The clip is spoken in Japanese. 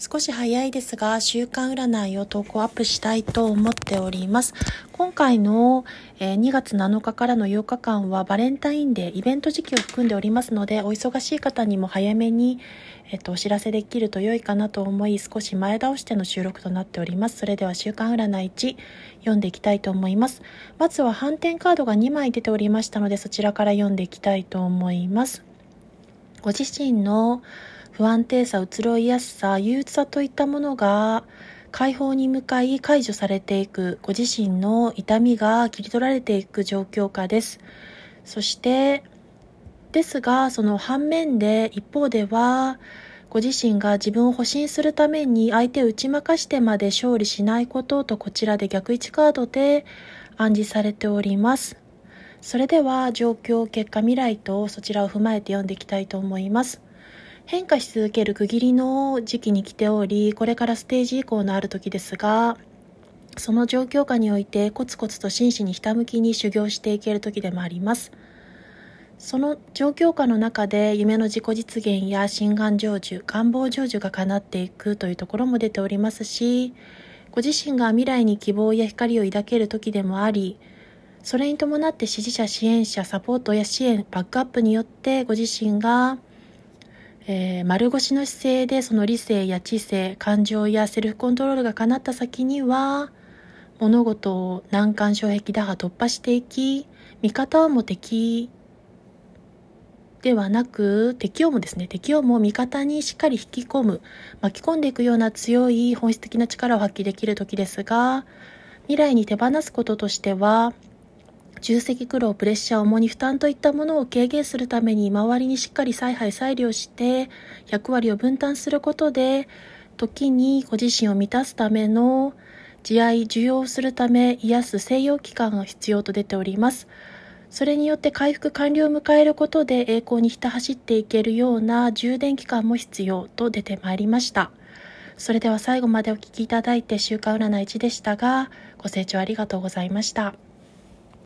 少し早いですが、週間占いを投稿アップしたいと思っております。今回の2月7日からの8日間はバレンタインデー、イベント時期を含んでおりますので、お忙しい方にも早めに、えっと、お知らせできると良いかなと思い、少し前倒しての収録となっております。それでは週間占い1、読んでいきたいと思います。まずは反転カードが2枚出ておりましたので、そちらから読んでいきたいと思います。ご自身の不安定さ、移ろいやすさ、憂鬱さといったものが解放に向かい解除されていく、ご自身の痛みが切り取られていく状況下です。そして、ですが、その反面で、一方では、ご自身が自分を保身するために相手を打ち負かしてまで勝利しないこととこちらで逆位置カードで暗示されております。それでは状況、結果、未来とそちらを踏まえて読んでいきたいと思います。変化し続ける区切りの時期に来ており、これからステージ以降のある時ですが、その状況下においてコツコツと真摯にひたむきに修行していける時でもあります。その状況下の中で夢の自己実現や心願成就、願望成就が叶っていくというところも出ておりますし、ご自身が未来に希望や光を抱ける時でもあり、それに伴って支持者、支援者、サポートや支援、バックアップによってご自身がえー、丸腰の姿勢でその理性や知性、感情やセルフコントロールが叶った先には、物事を難関障壁打破突破していき、味方をも敵ではなく、敵をもですね、敵をも味方にしっかり引き込む、巻き込んでいくような強い本質的な力を発揮できる時ですが、未来に手放すこととしては、重責苦労、プレッシャー、重荷負担といったものを軽減するために周りにしっかり采配、裁量して役割を分担することで時にご自身を満たすための慈愛、受容するため癒す静養期間が必要と出ております。それによって回復完了を迎えることで栄光にひた走っていけるような充電期間も必要と出てまいりました。それでは最後までお聴きいただいて週間占い1でしたが、ご清聴ありがとうございました。